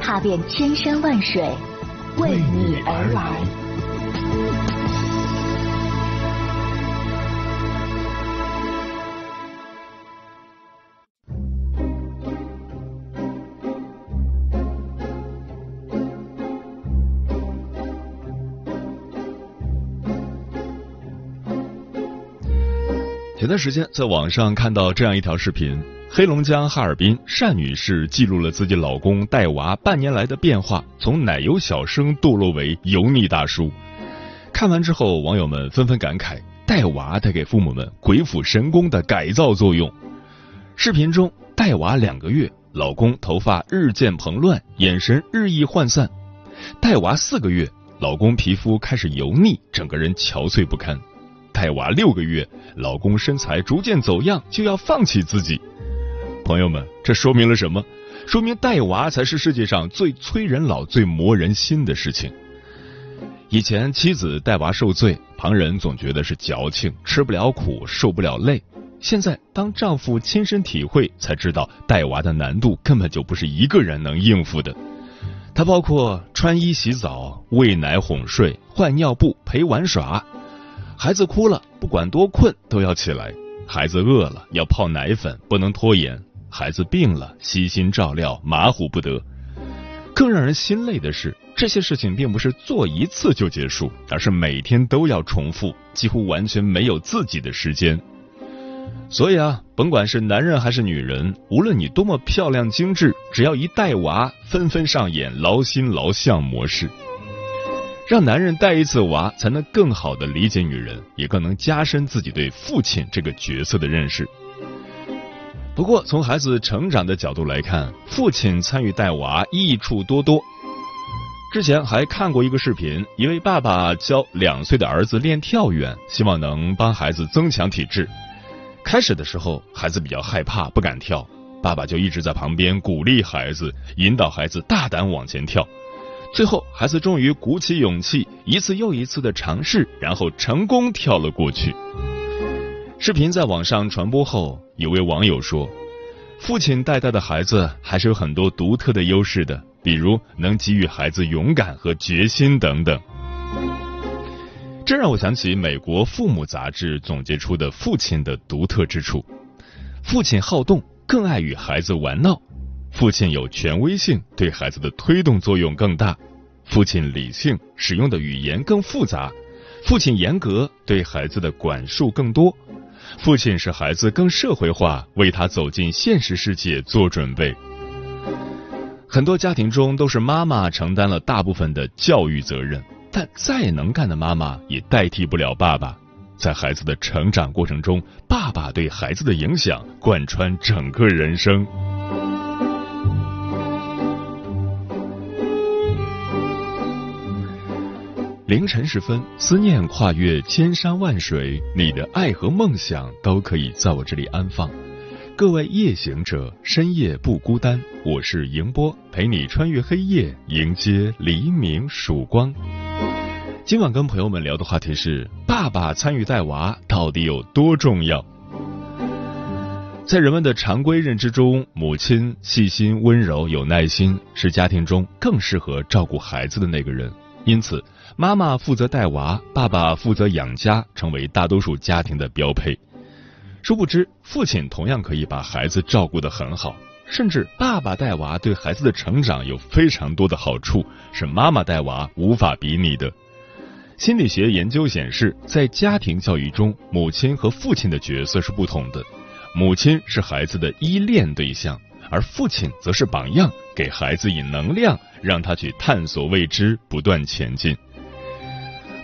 踏遍千山万水，为你而来。前段时间在网上看到这样一条视频：黑龙江哈尔滨单女士记录了自己老公带娃半年来的变化，从奶油小生堕落为油腻大叔。看完之后，网友们纷纷感慨：带娃带给父母们鬼斧神工的改造作用。视频中，带娃两个月，老公头发日渐蓬乱，眼神日益涣散；带娃四个月，老公皮肤开始油腻，整个人憔悴不堪。带娃六个月，老公身材逐渐走样，就要放弃自己。朋友们，这说明了什么？说明带娃才是世界上最催人老、最磨人心的事情。以前妻子带娃受罪，旁人总觉得是矫情，吃不了苦，受不了累。现在当丈夫亲身体会，才知道带娃的难度根本就不是一个人能应付的。它包括穿衣、洗澡、喂奶、哄睡、换尿布、陪玩耍。孩子哭了，不管多困都要起来；孩子饿了，要泡奶粉，不能拖延；孩子病了，悉心照料，马虎不得。更让人心累的是，这些事情并不是做一次就结束，而是每天都要重复，几乎完全没有自己的时间。所以啊，甭管是男人还是女人，无论你多么漂亮精致，只要一带娃，纷纷上演劳心劳相模式。让男人带一次娃，才能更好的理解女人，也更能加深自己对父亲这个角色的认识。不过，从孩子成长的角度来看，父亲参与带娃益处多多。之前还看过一个视频，一位爸爸教两岁的儿子练跳远，希望能帮孩子增强体质。开始的时候，孩子比较害怕，不敢跳，爸爸就一直在旁边鼓励孩子，引导孩子大胆往前跳。最后，孩子终于鼓起勇气，一次又一次的尝试，然后成功跳了过去。视频在网上传播后，有位网友说：“父亲带大的孩子还是有很多独特的优势的，比如能给予孩子勇敢和决心等等。”这让我想起美国《父母》杂志总结出的父亲的独特之处：父亲好动，更爱与孩子玩闹。父亲有权威性，对孩子的推动作用更大；父亲理性，使用的语言更复杂；父亲严格，对孩子的管束更多；父亲使孩子更社会化，为他走进现实世界做准备。很多家庭中都是妈妈承担了大部分的教育责任，但再能干的妈妈也代替不了爸爸。在孩子的成长过程中，爸爸对孩子的影响贯穿整个人生。凌晨时分，思念跨越千山万水，你的爱和梦想都可以在我这里安放。各位夜行者，深夜不孤单，我是迎波，陪你穿越黑夜，迎接黎明曙光。今晚跟朋友们聊的话题是：爸爸参与带娃到底有多重要？在人们的常规认知中，母亲细心、温柔、有耐心，是家庭中更适合照顾孩子的那个人，因此。妈妈负责带娃，爸爸负责养家，成为大多数家庭的标配。殊不知，父亲同样可以把孩子照顾得很好，甚至爸爸带娃对孩子的成长有非常多的好处，是妈妈带娃无法比拟的。心理学研究显示，在家庭教育中，母亲和父亲的角色是不同的。母亲是孩子的依恋对象，而父亲则是榜样，给孩子以能量，让他去探索未知，不断前进。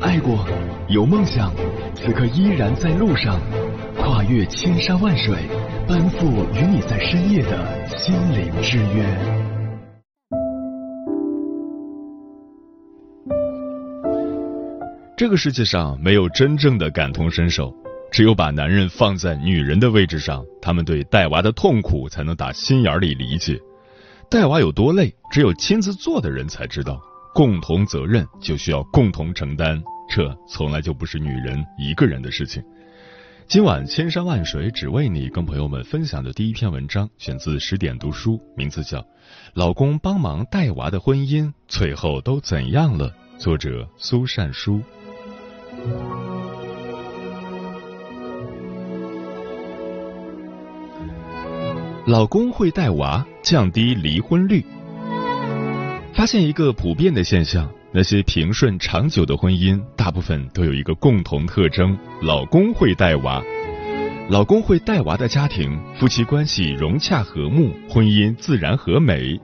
爱过，有梦想，此刻依然在路上，跨越千山万水，奔赴与你在深夜的心灵之约。这个世界上没有真正的感同身受，只有把男人放在女人的位置上，他们对带娃的痛苦才能打心眼里理解。带娃有多累，只有亲自做的人才知道。共同责任就需要共同承担，这从来就不是女人一个人的事情。今晚千山万水只为你，跟朋友们分享的第一篇文章，选自十点读书，名字叫《老公帮忙带娃的婚姻最后都怎样了》，作者苏善书。老公会带娃，降低离婚率。发现一个普遍的现象：那些平顺长久的婚姻，大部分都有一个共同特征——老公会带娃。老公会带娃的家庭，夫妻关系融洽和睦，婚姻自然和美。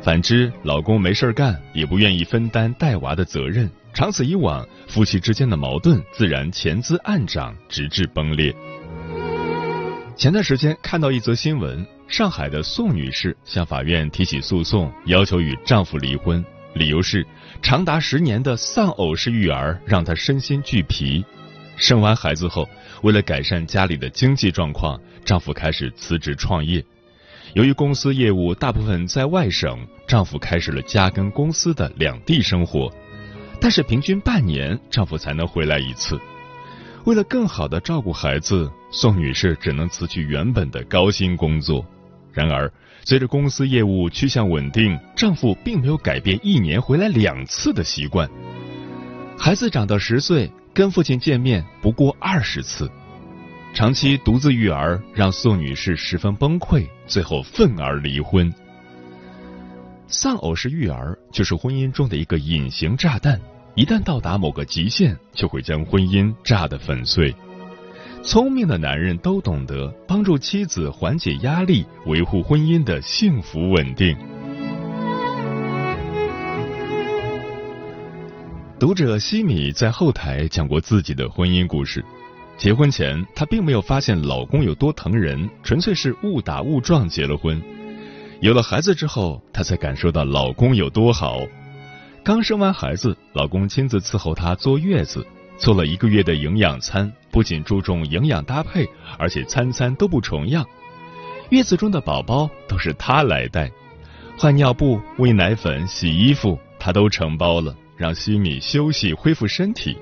反之，老公没事干，也不愿意分担带娃的责任，长此以往，夫妻之间的矛盾自然潜滋暗长，直至崩裂。前段时间看到一则新闻，上海的宋女士向法院提起诉讼，要求与丈夫离婚，理由是长达十年的丧偶式育儿让她身心俱疲。生完孩子后，为了改善家里的经济状况，丈夫开始辞职创业。由于公司业务大部分在外省，丈夫开始了家跟公司的两地生活，但是平均半年丈夫才能回来一次。为了更好的照顾孩子，宋女士只能辞去原本的高薪工作。然而，随着公司业务趋向稳定，丈夫并没有改变一年回来两次的习惯。孩子长到十岁，跟父亲见面不过二十次。长期独自育儿让宋女士十分崩溃，最后愤而离婚。丧偶式育儿就是婚姻中的一个隐形炸弹。一旦到达某个极限，就会将婚姻炸得粉碎。聪明的男人都懂得帮助妻子缓解压力，维护婚姻的幸福稳定。读者西米在后台讲过自己的婚姻故事。结婚前，她并没有发现老公有多疼人，纯粹是误打误撞结了婚。有了孩子之后，她才感受到老公有多好。刚生完孩子，老公亲自伺候她坐月子，做了一个月的营养餐，不仅注重营养搭配，而且餐餐都不重样。月子中的宝宝都是他来带，换尿布、喂奶粉、洗衣服，他都承包了，让西米休息恢复身体。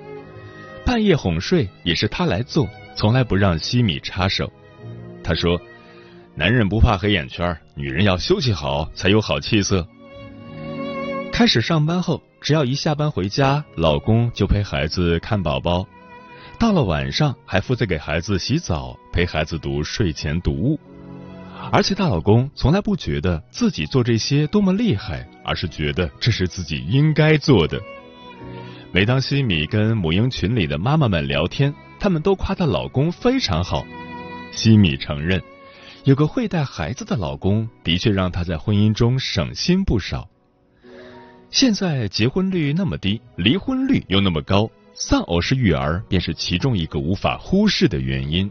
半夜哄睡也是他来做，从来不让西米插手。他说：“男人不怕黑眼圈，女人要休息好才有好气色。”开始上班后，只要一下班回家，老公就陪孩子看宝宝，到了晚上还负责给孩子洗澡，陪孩子读睡前读物。而且大老公从来不觉得自己做这些多么厉害，而是觉得这是自己应该做的。每当西米跟母婴群里的妈妈们聊天，他们都夸她老公非常好。西米承认，有个会带孩子的老公，的确让她在婚姻中省心不少。现在结婚率那么低，离婚率又那么高，丧偶式育儿便是其中一个无法忽视的原因。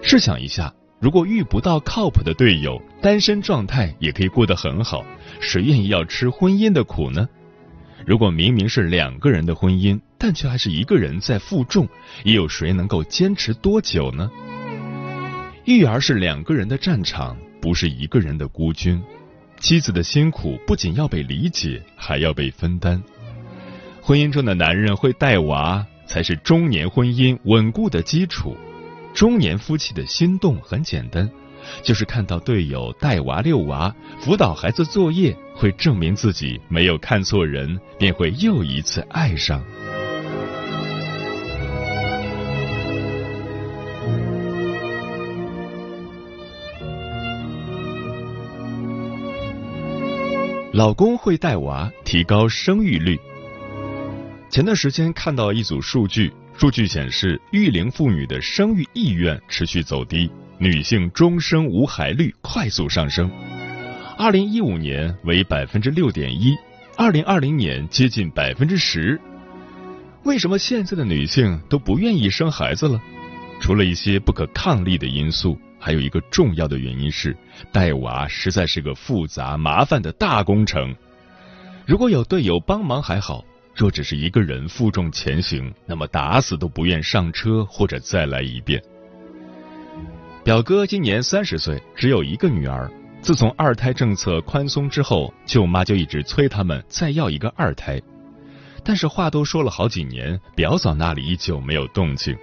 试想一下，如果遇不到靠谱的队友，单身状态也可以过得很好，谁愿意要吃婚姻的苦呢？如果明明是两个人的婚姻，但却还是一个人在负重，又有谁能够坚持多久呢？育儿是两个人的战场，不是一个人的孤军。妻子的辛苦不仅要被理解，还要被分担。婚姻中的男人会带娃，才是中年婚姻稳固的基础。中年夫妻的心动很简单，就是看到队友带娃遛娃、辅导孩子作业，会证明自己没有看错人，便会又一次爱上。老公会带娃，提高生育率。前段时间看到一组数据，数据显示育龄妇女的生育意愿持续走低，女性终生无孩率快速上升。二零一五年为百分之六点一，二零二零年接近百分之十。为什么现在的女性都不愿意生孩子了？除了一些不可抗力的因素。还有一个重要的原因是，带娃实在是个复杂麻烦的大工程。如果有队友帮忙还好，若只是一个人负重前行，那么打死都不愿上车或者再来一遍。表哥今年三十岁，只有一个女儿。自从二胎政策宽松之后，舅妈就一直催他们再要一个二胎。但是话都说了好几年，表嫂那里依旧没有动静。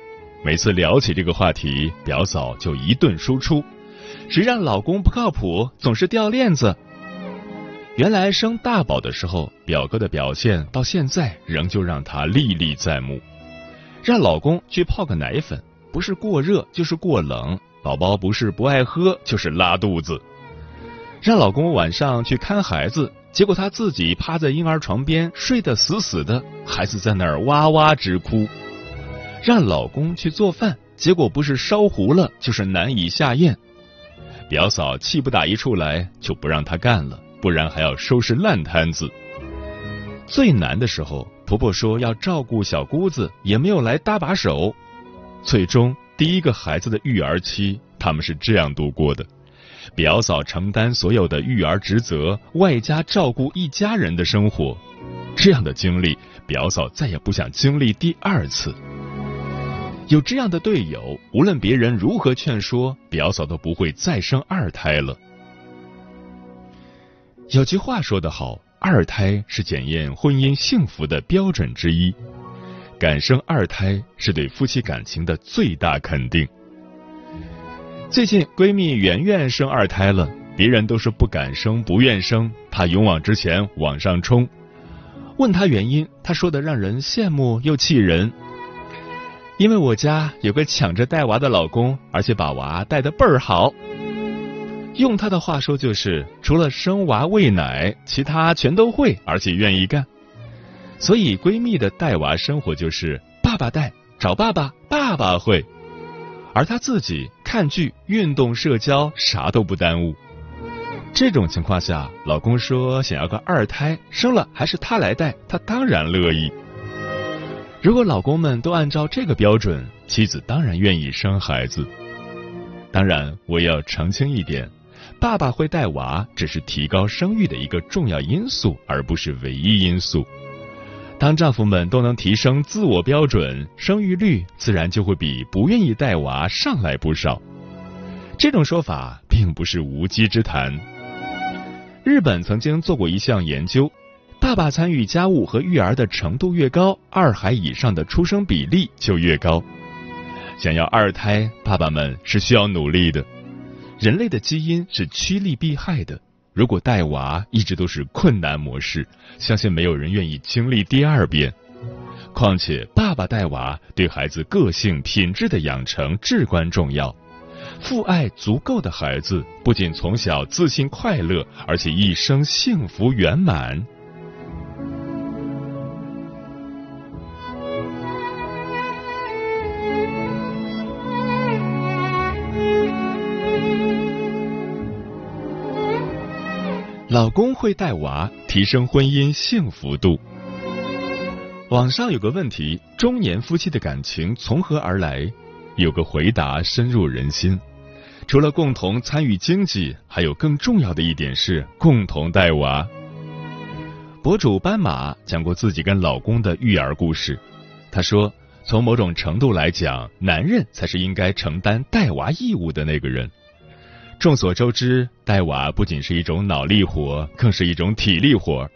每次聊起这个话题，表嫂就一顿输出，谁让老公不靠谱，总是掉链子。原来生大宝的时候，表哥的表现到现在仍旧让她历历在目。让老公去泡个奶粉，不是过热就是过冷；宝宝不是不爱喝就是拉肚子。让老公晚上去看孩子，结果他自己趴在婴儿床边睡得死死的，孩子在那儿哇哇直哭。让老公去做饭，结果不是烧糊了，就是难以下咽。表嫂气不打一处来，就不让他干了，不然还要收拾烂摊子。最难的时候，婆婆说要照顾小姑子，也没有来搭把手。最终，第一个孩子的育儿期，他们是这样度过的：表嫂承担所有的育儿职责，外加照顾一家人的生活。这样的经历，表嫂再也不想经历第二次。有这样的队友，无论别人如何劝说，表嫂都不会再生二胎了。有句话说得好，二胎是检验婚姻幸福的标准之一，敢生二胎是对夫妻感情的最大肯定。最近闺蜜圆圆生二胎了，别人都是不敢生、不愿生，她勇往直前往上冲。问她原因，她说的让人羡慕又气人。因为我家有个抢着带娃的老公，而且把娃带的倍儿好。用他的话说就是，除了生娃喂奶，其他全都会，而且愿意干。所以闺蜜的带娃生活就是爸爸带，找爸爸，爸爸会。而她自己看剧、运动、社交，啥都不耽误。这种情况下，老公说想要个二胎，生了还是他来带，她当然乐意。如果老公们都按照这个标准，妻子当然愿意生孩子。当然，我要澄清一点，爸爸会带娃只是提高生育的一个重要因素，而不是唯一因素。当丈夫们都能提升自我标准，生育率自然就会比不愿意带娃上来不少。这种说法并不是无稽之谈。日本曾经做过一项研究。爸爸参与家务和育儿的程度越高，二孩以上的出生比例就越高。想要二胎，爸爸们是需要努力的。人类的基因是趋利避害的，如果带娃一直都是困难模式，相信没有人愿意经历第二遍。况且，爸爸带娃对孩子个性品质的养成至关重要。父爱足够的孩子，不仅从小自信快乐，而且一生幸福圆满。老公会带娃，提升婚姻幸福度。网上有个问题：中年夫妻的感情从何而来？有个回答深入人心：除了共同参与经济，还有更重要的一点是共同带娃。博主斑马讲过自己跟老公的育儿故事。他说，从某种程度来讲，男人才是应该承担带娃义务的那个人。众所周知，带娃不仅是一种脑力活，更是一种体力活。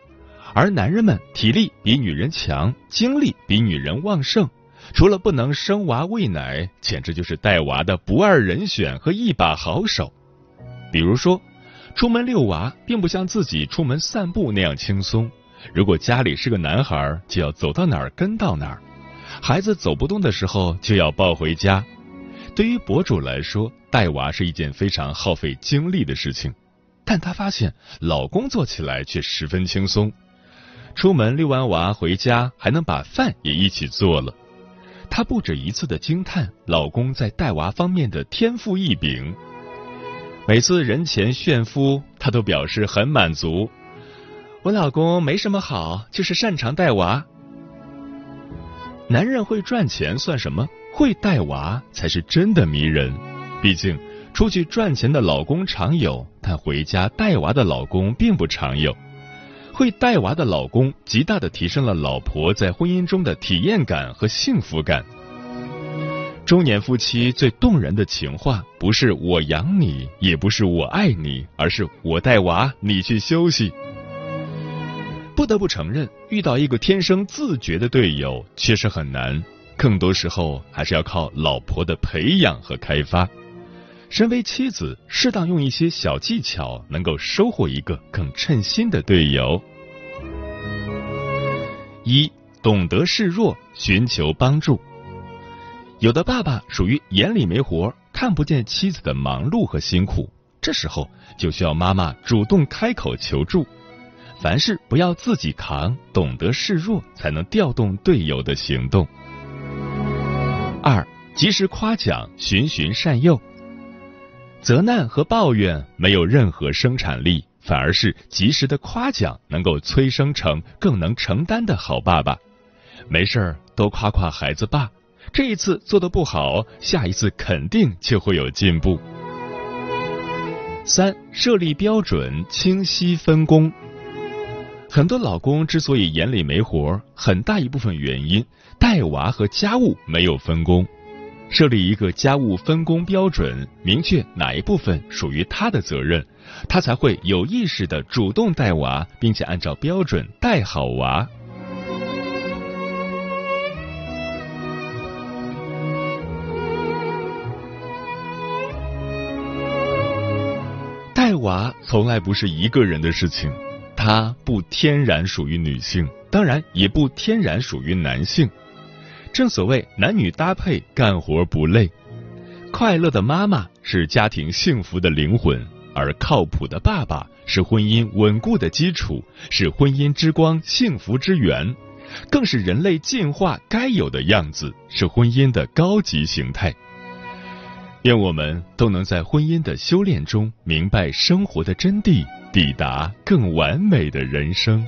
而男人们体力比女人强，精力比女人旺盛，除了不能生娃喂奶，简直就是带娃的不二人选和一把好手。比如说，出门遛娃并不像自己出门散步那样轻松。如果家里是个男孩，就要走到哪儿跟到哪儿；孩子走不动的时候，就要抱回家。对于博主来说，带娃是一件非常耗费精力的事情，但她发现老公做起来却十分轻松。出门遛完娃回家，还能把饭也一起做了。她不止一次的惊叹老公在带娃方面的天赋异禀。每次人前炫夫，她都表示很满足。我老公没什么好，就是擅长带娃。男人会赚钱算什么？会带娃才是真的迷人。毕竟出去赚钱的老公常有，但回家带娃的老公并不常有。会带娃的老公，极大的提升了老婆在婚姻中的体验感和幸福感。中年夫妻最动人的情话，不是我养你，也不是我爱你，而是我带娃，你去休息。不得不承认，遇到一个天生自觉的队友确实很难，更多时候还是要靠老婆的培养和开发。身为妻子，适当用一些小技巧，能够收获一个更称心的队友。一，懂得示弱，寻求帮助。有的爸爸属于眼里没活，看不见妻子的忙碌和辛苦，这时候就需要妈妈主动开口求助。凡事不要自己扛，懂得示弱，才能调动队友的行动。二，及时夸奖，循循善诱。责难和抱怨没有任何生产力，反而是及时的夸奖能够催生成更能承担的好爸爸。没事儿多夸夸孩子爸，这一次做的不好，下一次肯定就会有进步。三、设立标准，清晰分工。很多老公之所以眼里没活，很大一部分原因带娃和家务没有分工。设立一个家务分工标准，明确哪一部分属于他的责任，他才会有意识的主动带娃，并且按照标准带好娃。带娃从来不是一个人的事情，它不天然属于女性，当然也不天然属于男性。正所谓男女搭配，干活不累。快乐的妈妈是家庭幸福的灵魂，而靠谱的爸爸是婚姻稳固的基础，是婚姻之光、幸福之源，更是人类进化该有的样子，是婚姻的高级形态。愿我们都能在婚姻的修炼中明白生活的真谛，抵达更完美的人生。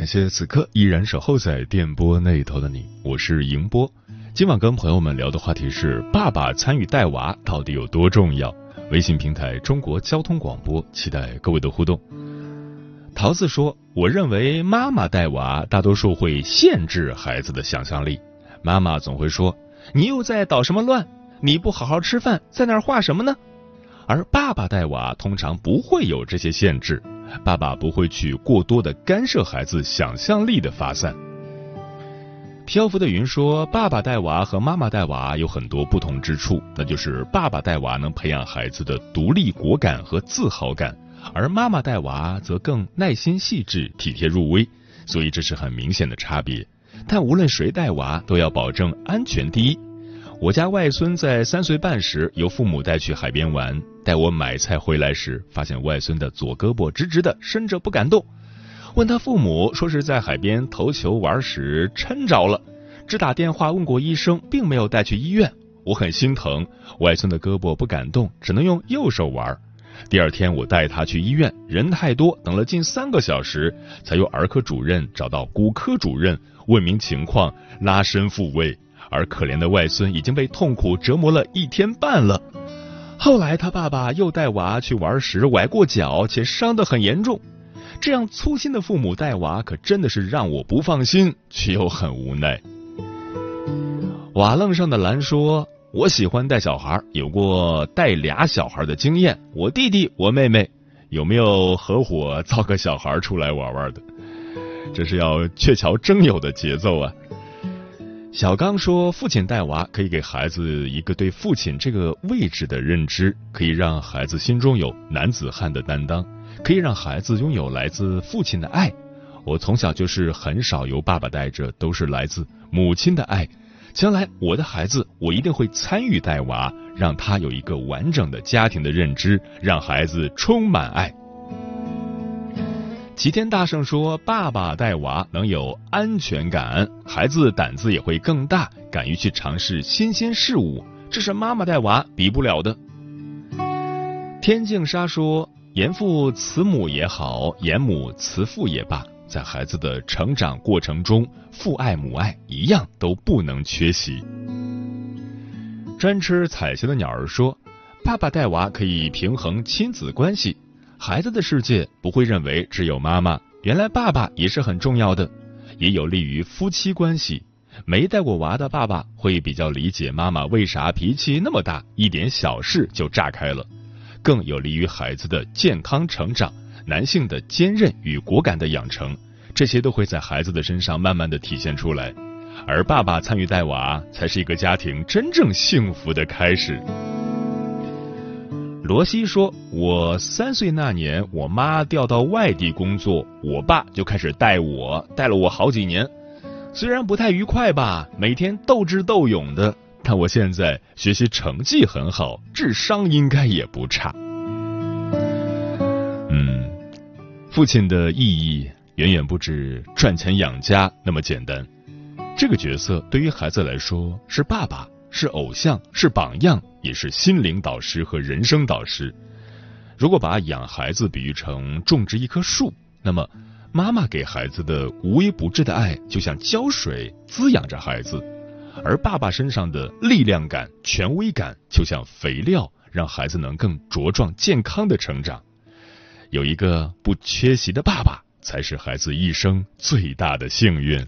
感谢此刻依然守候在电波那头的你，我是迎波。今晚跟朋友们聊的话题是：爸爸参与带娃到底有多重要？微信平台中国交通广播，期待各位的互动。桃子说：“我认为妈妈带娃大多数会限制孩子的想象力，妈妈总会说：‘你又在捣什么乱？你不好好吃饭，在那儿画什么呢？’而爸爸带娃通常不会有这些限制。”爸爸不会去过多的干涉孩子想象力的发散。漂浮的云说：“爸爸带娃和妈妈带娃有很多不同之处，那就是爸爸带娃能培养孩子的独立果敢和自豪感，而妈妈带娃则更耐心细致、体贴入微，所以这是很明显的差别。但无论谁带娃，都要保证安全第一。”我家外孙在三岁半时由父母带去海边玩，带我买菜回来时，发现外孙的左胳膊直直的伸着不敢动。问他父母，说是在海边投球玩时抻着了，只打电话问过医生，并没有带去医院。我很心疼外孙的胳膊不敢动，只能用右手玩。第二天我带他去医院，人太多，等了近三个小时，才由儿科主任找到骨科主任问明情况，拉伸复位。而可怜的外孙已经被痛苦折磨了一天半了。后来他爸爸又带娃去玩时崴过脚，且伤得很严重。这样粗心的父母带娃，可真的是让我不放心，却又很无奈。瓦楞上的蓝说：“我喜欢带小孩，有过带俩小孩的经验。我弟弟，我妹妹，有没有合伙造个小孩出来玩玩的？这是要鹊桥征友的节奏啊！”小刚说：“父亲带娃可以给孩子一个对父亲这个位置的认知，可以让孩子心中有男子汉的担当，可以让孩子拥有来自父亲的爱。我从小就是很少由爸爸带着，都是来自母亲的爱。将来我的孩子，我一定会参与带娃，让他有一个完整的家庭的认知，让孩子充满爱。”齐天大圣说：“爸爸带娃能有安全感，孩子胆子也会更大，敢于去尝试新鲜事物，这是妈妈带娃比不了的。”天净沙说：“严父慈母也好，严母慈父也罢，在孩子的成长过程中，父爱母爱一样都不能缺席。”专吃彩霞的鸟儿说：“爸爸带娃可以平衡亲子关系。”孩子的世界不会认为只有妈妈，原来爸爸也是很重要的，也有利于夫妻关系。没带过娃的爸爸会比较理解妈妈为啥脾气那么大，一点小事就炸开了，更有利于孩子的健康成长。男性的坚韧与果敢的养成，这些都会在孩子的身上慢慢的体现出来。而爸爸参与带娃，才是一个家庭真正幸福的开始。罗西说：“我三岁那年，我妈调到外地工作，我爸就开始带我，带了我好几年。虽然不太愉快吧，每天斗智斗勇的，但我现在学习成绩很好，智商应该也不差。嗯，父亲的意义远远不止赚钱养家那么简单。这个角色对于孩子来说是爸爸。”是偶像，是榜样，也是心灵导师和人生导师。如果把养孩子比喻成种植一棵树，那么妈妈给孩子的无微不至的爱，就像浇水滋养着孩子；而爸爸身上的力量感、权威感，就像肥料，让孩子能更茁壮健康的成长。有一个不缺席的爸爸，才是孩子一生最大的幸运。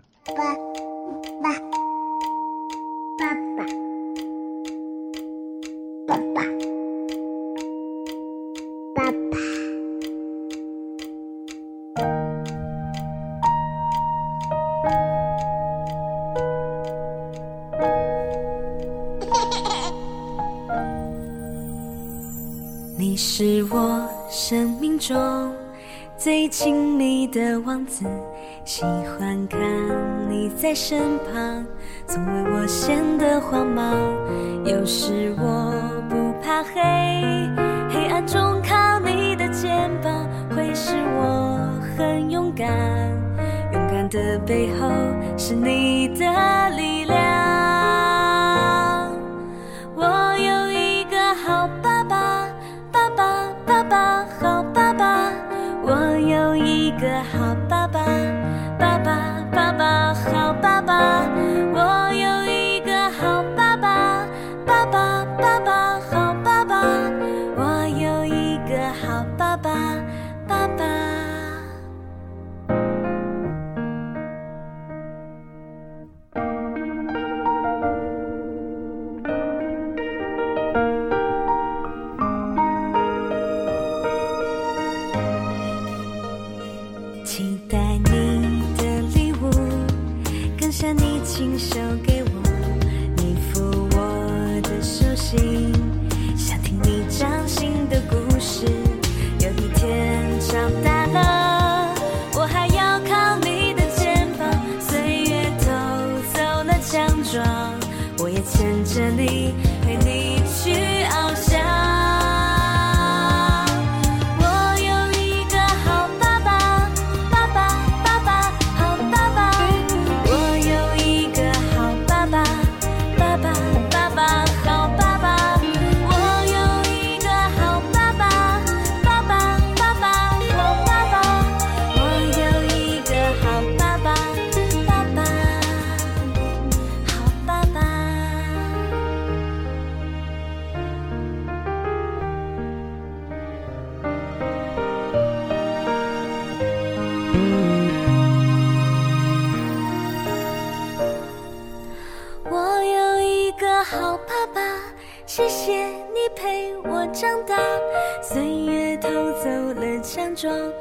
样子，喜欢看你在身旁，总为我显得慌忙。有时我不怕黑，黑暗中靠你的肩膀，会使我很勇敢。勇敢的背后是你的力量。亲手给装